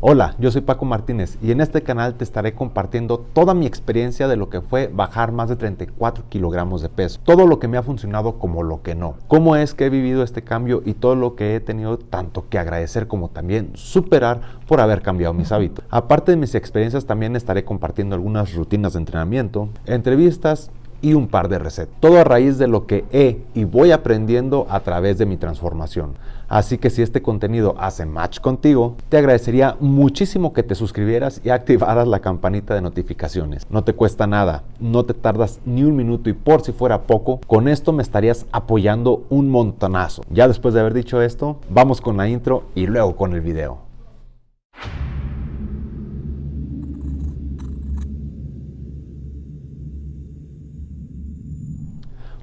Hola, yo soy Paco Martínez y en este canal te estaré compartiendo toda mi experiencia de lo que fue bajar más de 34 kilogramos de peso, todo lo que me ha funcionado como lo que no, cómo es que he vivido este cambio y todo lo que he tenido tanto que agradecer como también superar por haber cambiado mis hábitos. Aparte de mis experiencias también estaré compartiendo algunas rutinas de entrenamiento, entrevistas y un par de recetas. Todo a raíz de lo que he y voy aprendiendo a través de mi transformación. Así que si este contenido hace match contigo, te agradecería muchísimo que te suscribieras y activaras la campanita de notificaciones. No te cuesta nada, no te tardas ni un minuto y por si fuera poco, con esto me estarías apoyando un montonazo. Ya después de haber dicho esto, vamos con la intro y luego con el video.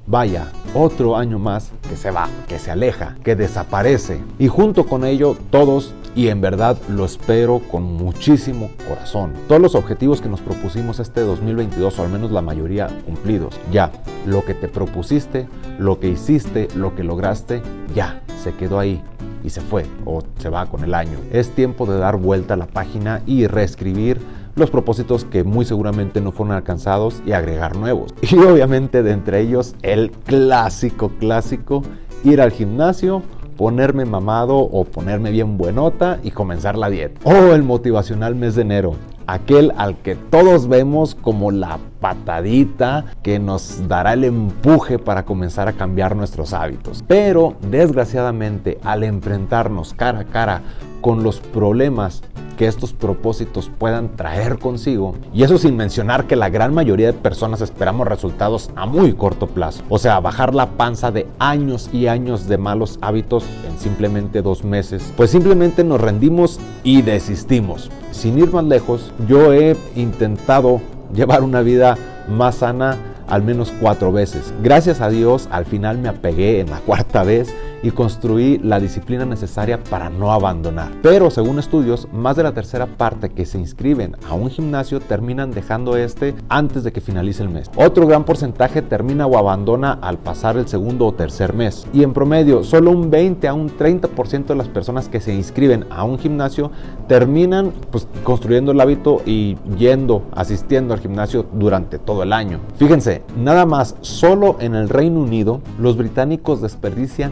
Vaya, otro año más que se va, que se aleja, que desaparece. Y junto con ello todos, y en verdad lo espero con muchísimo corazón, todos los objetivos que nos propusimos este 2022, o al menos la mayoría cumplidos. Ya, lo que te propusiste, lo que hiciste, lo que lograste, ya, se quedó ahí y se fue o se va con el año. Es tiempo de dar vuelta a la página y reescribir los propósitos que muy seguramente no fueron alcanzados y agregar nuevos. Y obviamente de entre ellos el clásico, clásico, ir al gimnasio, ponerme mamado o ponerme bien buenota y comenzar la dieta. O el motivacional mes de enero, aquel al que todos vemos como la patadita que nos dará el empuje para comenzar a cambiar nuestros hábitos. Pero desgraciadamente al enfrentarnos cara a cara con los problemas que estos propósitos puedan traer consigo. Y eso sin mencionar que la gran mayoría de personas esperamos resultados a muy corto plazo. O sea, bajar la panza de años y años de malos hábitos en simplemente dos meses. Pues simplemente nos rendimos y desistimos. Sin ir más lejos, yo he intentado llevar una vida más sana al menos cuatro veces. Gracias a Dios, al final me apegué en la cuarta vez y construí la disciplina necesaria para no abandonar. Pero según estudios, más de la tercera parte que se inscriben a un gimnasio terminan dejando este antes de que finalice el mes. Otro gran porcentaje termina o abandona al pasar el segundo o tercer mes. Y en promedio, solo un 20 a un 30% de las personas que se inscriben a un gimnasio terminan pues, construyendo el hábito y yendo, asistiendo al gimnasio durante todo el año. Fíjense, nada más, solo en el Reino Unido, los británicos desperdician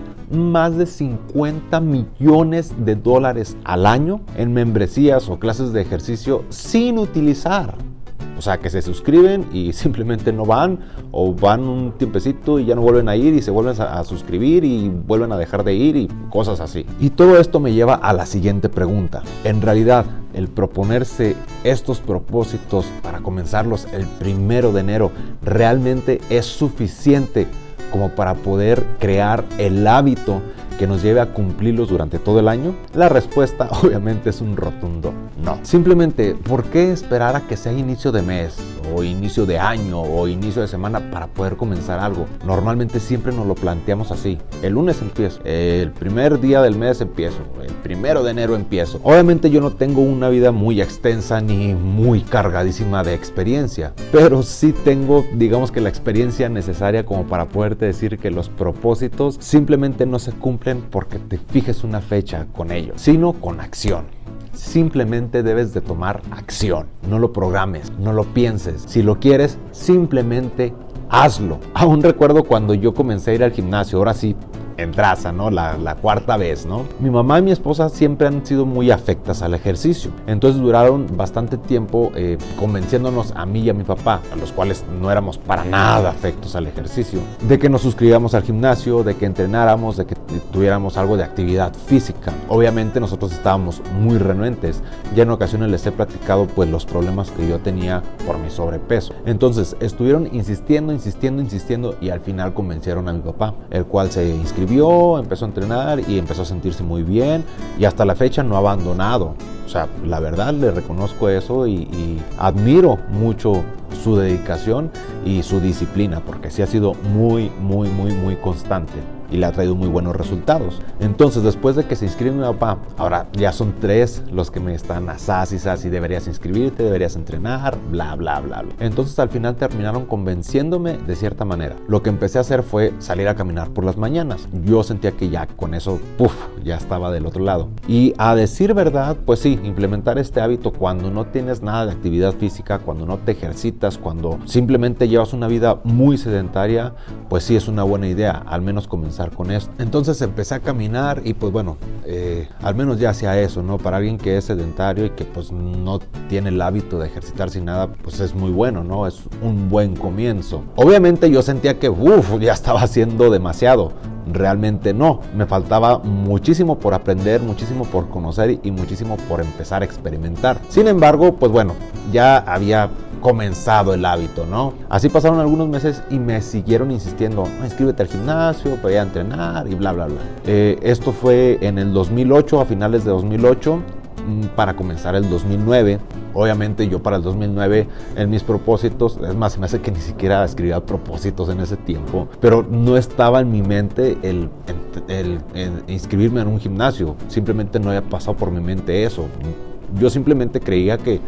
más de 50 millones de dólares al año en membresías o clases de ejercicio sin utilizar. O sea, que se suscriben y simplemente no van o van un tiempecito y ya no vuelven a ir y se vuelven a, suscribir y vuelven a dejar de ir y cosas así. Y todo esto me lleva a la siguiente pregunta. En realidad, el proponerse estos propósitos para comenzarlos el primero de enero realmente es suficiente como para poder crear el hábito que nos lleve a cumplirlos durante todo el año? La respuesta obviamente es un rotundo no. Simplemente, ¿por qué esperar a que sea inicio de mes o inicio de año o inicio de semana para poder comenzar algo? Normalmente siempre nos lo planteamos así. El lunes empiezo, el primer día del mes empiezo, el primero de enero empiezo. Obviamente yo no tengo una vida muy extensa ni muy cargadísima de experiencia, pero sí tengo, digamos que la experiencia necesaria como para poderte decir que los propósitos simplemente no se cumplen porque te fijes una fecha con ellos, sino con acción. Simplemente debes de tomar acción. No lo programes, no lo pienses. Si lo quieres, simplemente hazlo. Aún recuerdo cuando yo comencé a ir al gimnasio, ahora sí en traza, ¿no? La, cuarta vez, ¿no? Mi mamá y mi esposa siempre han sido muy afectas al ejercicio. Entonces duraron bastante tiempo eh, convenciéndonos a mí y a mi papá, a los cuales no éramos para nada afectos al ejercicio, de que nos suscribíamos al gimnasio, de que entrenáramos, de que tuviéramos algo de actividad física. Obviamente nosotros estábamos muy renuentes. Ya en ocasiones les he platicado pues los problemas que yo tenía por mi sobrepeso. Entonces estuvieron insistiendo, insistiendo, insistiendo y al final convencieron a mi papá, el cual se inscribió vio, empezó a entrenar y empezó a sentirse muy bien y hasta la fecha no ha abandonado. O sea, la verdad le reconozco eso y, y admiro mucho su dedicación y su disciplina porque sí ha sido muy, muy, muy, muy constante. Y le ha traído muy buenos resultados. Entonces, después de que se inscribe mi papá, ahora ya son tres los que me están asas y y deberías inscribirte, deberías entrenar, bla, bla, bla, bla. Entonces, al final terminaron convenciéndome de cierta manera. Lo que empecé a hacer fue salir a caminar por las mañanas. Yo sentía que ya con eso, puff, ya estaba del otro lado. Y a decir verdad, pues sí, implementar este hábito cuando no tienes nada de actividad física, cuando no te ejercitas, cuando simplemente llevas una vida muy sedentaria, pues sí es una buena idea, al menos comenzar con esto. Entonces empecé a caminar y pues bueno, eh, al menos ya hacía eso, ¿no? Para alguien que es sedentario y que pues no tiene el hábito de ejercitarse sin nada, pues es muy bueno, ¿no? Es un buen comienzo. Obviamente yo sentía que, uff, ya estaba haciendo demasiado. Realmente no, me faltaba muchísimo por aprender, muchísimo por conocer y muchísimo por empezar a experimentar. Sin embargo, pues bueno, ya había comenzado el hábito, ¿no? Así pasaron algunos meses y me siguieron insistiendo, inscríbete al gimnasio, voy a entrenar y bla, bla, bla. Eh, esto fue en el 2008, a finales de 2008 mm, para comenzar el 2009. Obviamente yo para el 2009 en mis propósitos, es más, me hace que ni siquiera escribía propósitos en ese tiempo, pero no estaba en mi mente el, el inscribirme en un gimnasio, simplemente no había pasado por mi mente eso. Yo simplemente creía que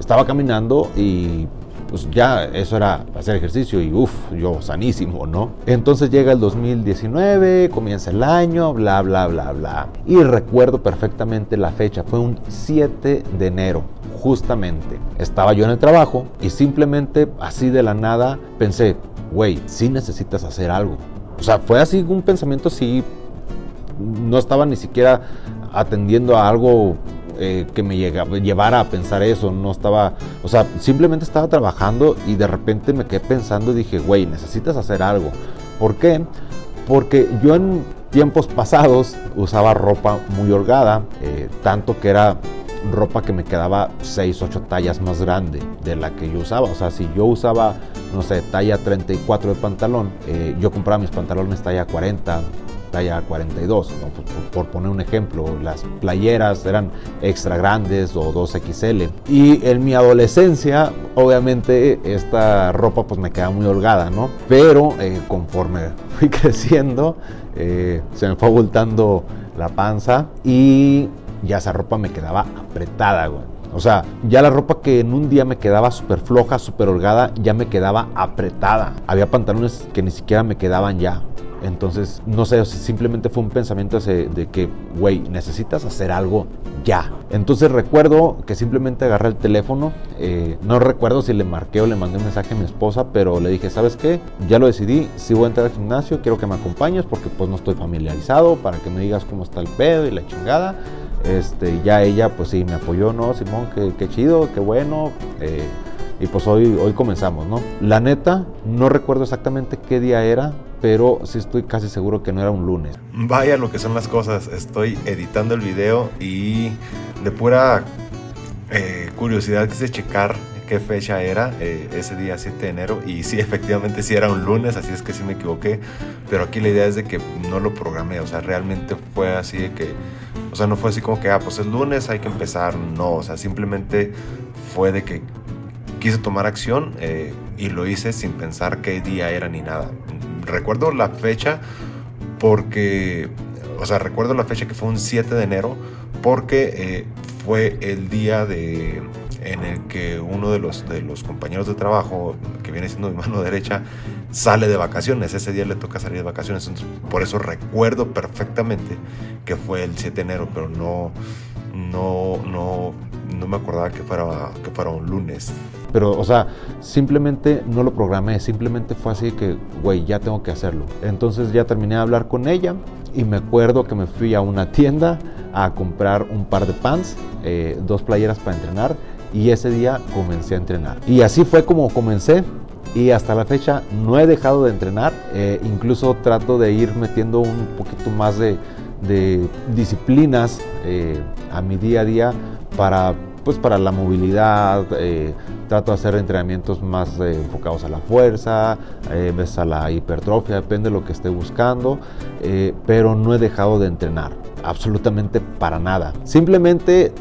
estaba caminando y pues ya eso era hacer ejercicio y uff, yo sanísimo, ¿no? Entonces llega el 2019, comienza el año, bla, bla, bla, bla. Y recuerdo perfectamente la fecha, fue un 7 de enero, justamente. Estaba yo en el trabajo y simplemente así de la nada pensé, güey, sí necesitas hacer algo. O sea, fue así un pensamiento así, no estaba ni siquiera atendiendo a algo eh, que me llevara a pensar eso, no estaba, o sea, simplemente estaba trabajando y de repente me quedé pensando y dije, güey, necesitas hacer algo. ¿Por qué? Porque yo en tiempos pasados usaba ropa muy holgada, eh, tanto que era ropa que me quedaba 6, 8 tallas más grande de la que yo usaba. O sea, si yo usaba, no sé, talla 34 de pantalón, eh, yo compraba mis pantalones talla 40, talla 42, por, poner un ejemplo. Las playeras eran extra grandes o 2XL. Y en mi adolescencia, obviamente, esta ropa pues me quedaba muy holgada, ¿no? Pero eh, conforme fui creciendo, eh, se me fue abultando la panza y ya esa ropa me quedaba apretada, güey. O sea, ya la ropa que en un día me quedaba súper floja, súper holgada, ya me quedaba apretada. Había pantalones que ni siquiera me quedaban ya. Entonces, no sé, simplemente fue un pensamiento de que, güey, necesitas hacer algo ya. Entonces recuerdo que simplemente agarré el teléfono, eh, no recuerdo si le marqué o le mandé un mensaje a mi esposa, pero le dije, ¿sabes qué? Ya lo decidí, si voy a entrar al gimnasio, quiero que me acompañes porque pues no estoy familiarizado, para que me digas cómo está el pedo y la chingada. Este, ya ella pues sí me apoyó, ¿no? Simón, qué, chido, qué bueno. Eh, y pues hoy, hoy comenzamos, ¿no? La neta, no recuerdo exactamente qué día era, pero sí estoy casi seguro que no era un lunes. Vaya lo que son las cosas, estoy editando el video y de pura eh, curiosidad quise checar qué fecha era eh, ese día 7 de enero y sí, efectivamente sí era un lunes, así es que sí me equivoqué, pero aquí la idea es de que no lo programé, o sea, realmente fue así de que, o sea, no fue así como que, ah, pues es lunes, hay que empezar, no, o sea, simplemente fue de que quise tomar acción eh, y lo hice sin pensar qué día era ni nada recuerdo la fecha porque, o sea, recuerdo la fecha que fue un 7 de enero porque eh, fue el día de, en el que uno de los, de los compañeros de trabajo, que viene siendo mi mano derecha, sale de vacaciones. Ese día le toca salir de vacaciones. por eso recuerdo perfectamente que fue el 7 de enero, pero no, no, no, no me acordaba que fuera, que fuera un lunes. Pero, o sea, simplemente no lo programé, simplemente fue así que, güey, ya tengo que hacerlo. Entonces ya terminé de hablar con ella y me acuerdo que me fui a una tienda a comprar un par de pants, eh, dos playeras para entrenar y ese día comencé a entrenar. Y así fue como comencé y hasta la fecha no he dejado de entrenar, eh, incluso trato de ir metiendo un poquito más de, disciplinas eh, a mi día a día para pues para la movilidad, eh, trato de hacer entrenamientos más eh, enfocados a la fuerza, eh, a la hipertrofia, depende de lo que esté buscando, pero no he dejado de entrenar, absolutamente para nada. Simplemente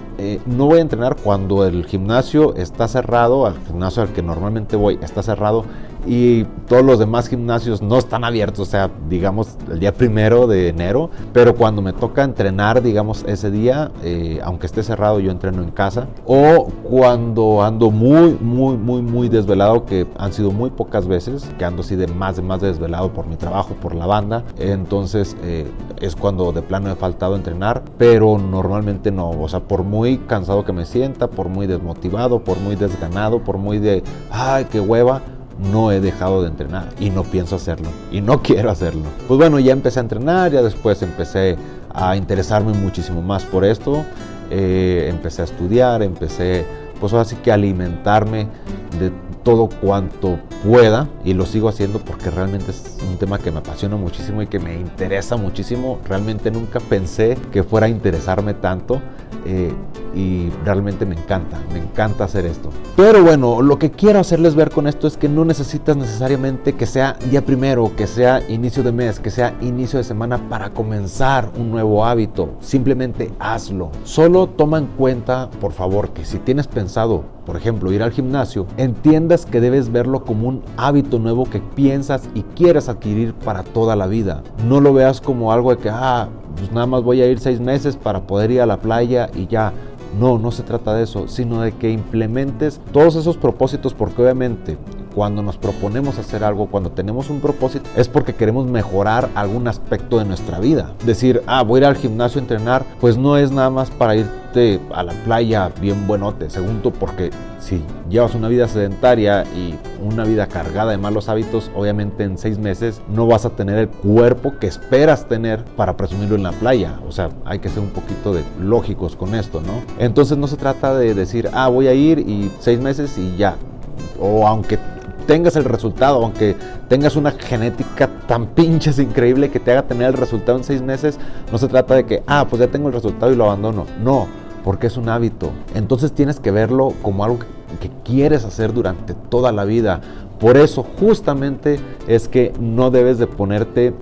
no voy a entrenar cuando el gimnasio está cerrado, al gimnasio al que normalmente voy está cerrado y todos los demás gimnasios no están abiertos, o sea, digamos el día primero de enero, pero cuando me toca entrenar, digamos ese día, eh, aunque esté cerrado, yo entreno en casa, o cuando ando muy, muy, muy, muy desvelado, que han sido muy pocas veces, que ando así de más, de más desvelado por mi trabajo, por la banda, entonces eh, es cuando de plano he faltado entrenar, pero normalmente no, o sea, por muy cansado que me sienta, por muy desmotivado, por muy desganado, por muy de, ay, qué hueva, no he dejado de entrenar y no pienso hacerlo y no quiero hacerlo. Pues bueno, ya empecé a entrenar, ya después empecé a interesarme muchísimo más por esto, eh, empecé a estudiar, empecé pues así que alimentarme de todo cuanto pueda y lo sigo haciendo porque realmente es un tema que me apasiona muchísimo y que me interesa muchísimo. Realmente nunca pensé que fuera a interesarme tanto eh, y realmente me encanta, me encanta hacer esto. Pero bueno, lo que quiero hacerles ver con esto es que no necesitas necesariamente que sea día primero, que sea inicio de mes, que sea inicio de semana para comenzar un nuevo hábito. Simplemente hazlo. Solo toma en cuenta, por favor, que si tienes pensado, por ejemplo, ir al gimnasio, entiendas que debes verlo como un hábito nuevo que piensas y quieres adquirir para toda la vida. No lo veas como algo de que, ah, pues nada más voy a ir seis meses para poder ir a la playa y ya. No, no se trata de eso, sino de que implementes todos esos propósitos porque obviamente cuando nos proponemos hacer algo, cuando tenemos un propósito, es porque queremos mejorar algún aspecto de nuestra vida. Decir, ah, voy a ir al gimnasio a entrenar, pues no es nada más para irte a la playa bien buenote. Segundo, porque si llevas una vida sedentaria y una vida cargada de malos hábitos, obviamente en seis meses no vas a tener el cuerpo que esperas tener para presumirlo en la playa. O sea, hay que ser un poquito de lógicos con esto, ¿no? Entonces no se trata de decir, ah, voy a ir y seis meses y ya. O aunque tengas el resultado, aunque tengas una genética tan pinches increíble que te haga tener el resultado en seis meses, no se trata de que, ah, pues ya tengo el resultado y lo abandono. No, porque es un hábito. Entonces tienes que verlo como algo que quieres hacer durante toda la vida. Por eso justamente es que no debes de ponerte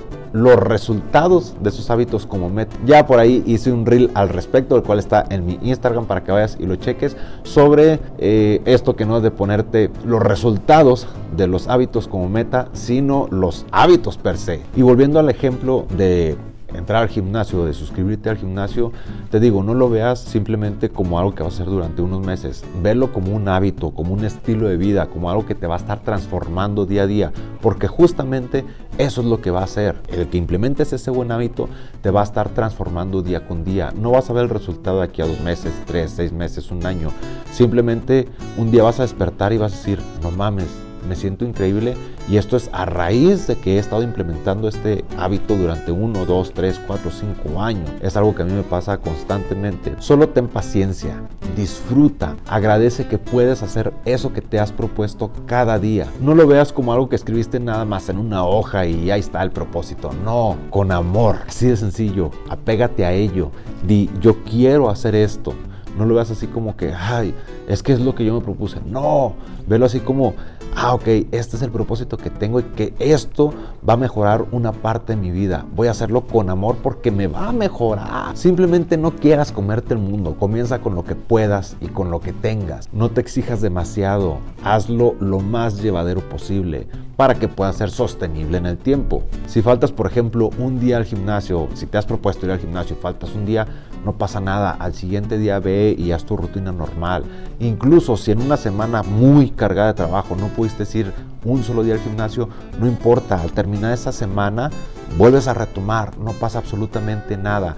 los resultados de sus hábitos como meta. Ya por ahí hice un reel al respecto, el cual está en mi Instagram para que vayas y lo cheques, sobre eh, esto que no es de ponerte los resultados de los hábitos como meta, sino los hábitos per se. Y volviendo al ejemplo de entrar al gimnasio, de suscribirte al gimnasio, te digo, no lo veas simplemente como algo que va a ser durante unos meses. Verlo como un hábito, como un estilo de vida, como algo que te va a estar transformando día a día, porque justamente eso es lo que va a hacer. El que implementes ese buen hábito te va a estar transformando día con día. No vas a ver el resultado de aquí a dos meses, tres, seis meses, un año. Simplemente un día vas a despertar y vas a decir, no mames, me siento increíble y esto es a raíz de que he estado implementando este hábito durante uno, dos, tres, cuatro, cinco años. Es algo que a mí me pasa constantemente. Solo ten paciencia, disfruta, agradece que puedes hacer eso que te has propuesto cada día. No lo veas como algo que escribiste nada más en una hoja y ahí está el propósito. No, con amor, así de sencillo. Apégate a ello. Di, yo quiero hacer esto. No lo veas así como que, ay, es que es lo que yo me propuse. No, velo así como, ah, ok, este es el propósito que tengo y que esto va a mejorar una parte de mi vida. Voy a hacerlo con amor porque me va a mejorar. Simplemente no quieras comerte el mundo. Comienza con lo que puedas y con lo que tengas. No te exijas demasiado. Hazlo lo más llevadero posible para que pueda ser sostenible en el tiempo. Si faltas, por ejemplo, un día al gimnasio, si te has propuesto ir al gimnasio y faltas un día, no pasa nada. Al siguiente día ve y haz tu rutina normal. Incluso si en una semana muy cargada de trabajo no pudiste ir un solo día al gimnasio, no importa. Al terminar esa semana, vuelves a retomar. No pasa absolutamente nada.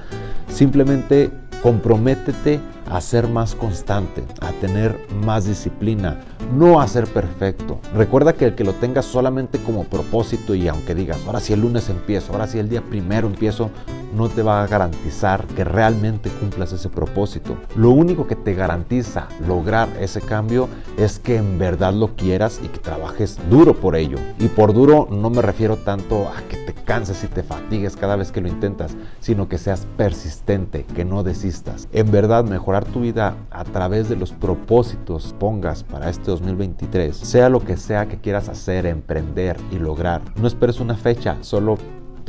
Simplemente comprométete a ser más constante, a tener más disciplina, no a ser perfecto. Recuerda que el que lo tengas solamente como propósito y aunque digas, ahora si el lunes empiezo, ahora si el día primero empiezo, no te va a garantizar que realmente cumplas ese propósito. Lo único que te garantiza lograr ese cambio es que en verdad lo quieras y que trabajes duro por ello. Y por duro no me refiero tanto a que te canses y te fatigues cada vez que lo intentas, sino que seas persistente, que no desistas. En verdad mejorar tu vida a través de los propósitos pongas para este 2023, sea lo que sea que quieras hacer, emprender y lograr. No esperes una fecha, solo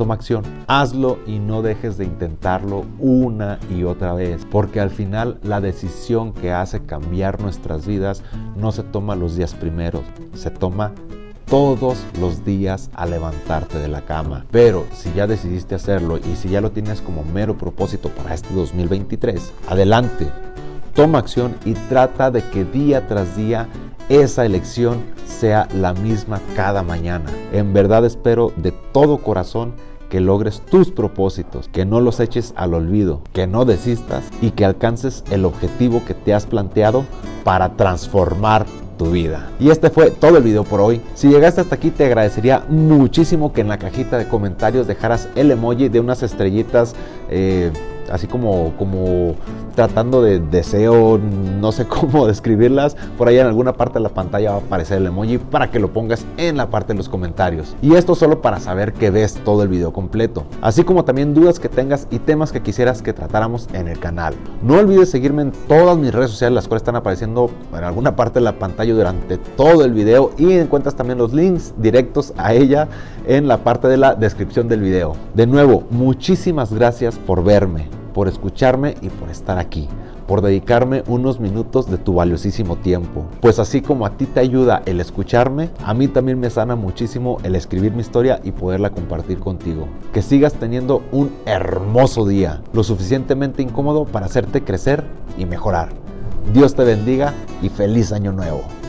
toma acción. Hazlo y no dejes de intentarlo una y otra vez, porque al final la decisión que hace cambiar nuestras vidas no se toma los días primeros, se toma todos los días a levantarte de la cama. Pero si ya decidiste hacerlo y si ya lo tienes como mero propósito para este 2023, adelante, toma acción y trata de que día tras día esa elección sea la misma cada mañana. En verdad espero de todo corazón que logres tus propósitos, que no los eches al olvido, que no desistas y que alcances el objetivo que te has planteado para transformar vida. Y este fue todo el video por hoy. Si llegaste hasta aquí te agradecería muchísimo que en la cajita de comentarios dejaras el emoji de unas estrellitas. Eh, así como, como tratando de deseo, no sé cómo describirlas. Por ahí en alguna parte de la pantalla va a aparecer el emoji para que lo pongas en la parte de los comentarios. Y esto solo para saber que ves todo el video completo. Así como también dudas que tengas y temas que quisieras que tratáramos en el canal. No olvides seguirme en todas mis redes sociales, las cuales están apareciendo en alguna parte de la pantalla durante todo el video. Y encuentras también los links directos a ella en la parte de la descripción del video. De nuevo, muchísimas gracias por verme por escucharme y por estar aquí, por dedicarme unos minutos de tu valiosísimo tiempo. Pues así como a ti te ayuda el escucharme, a mí también me sana muchísimo el escribir mi historia y poderla compartir contigo. Que sigas teniendo un hermoso día, lo suficientemente incómodo para hacerte crecer y mejorar. Dios te bendiga y feliz año nuevo.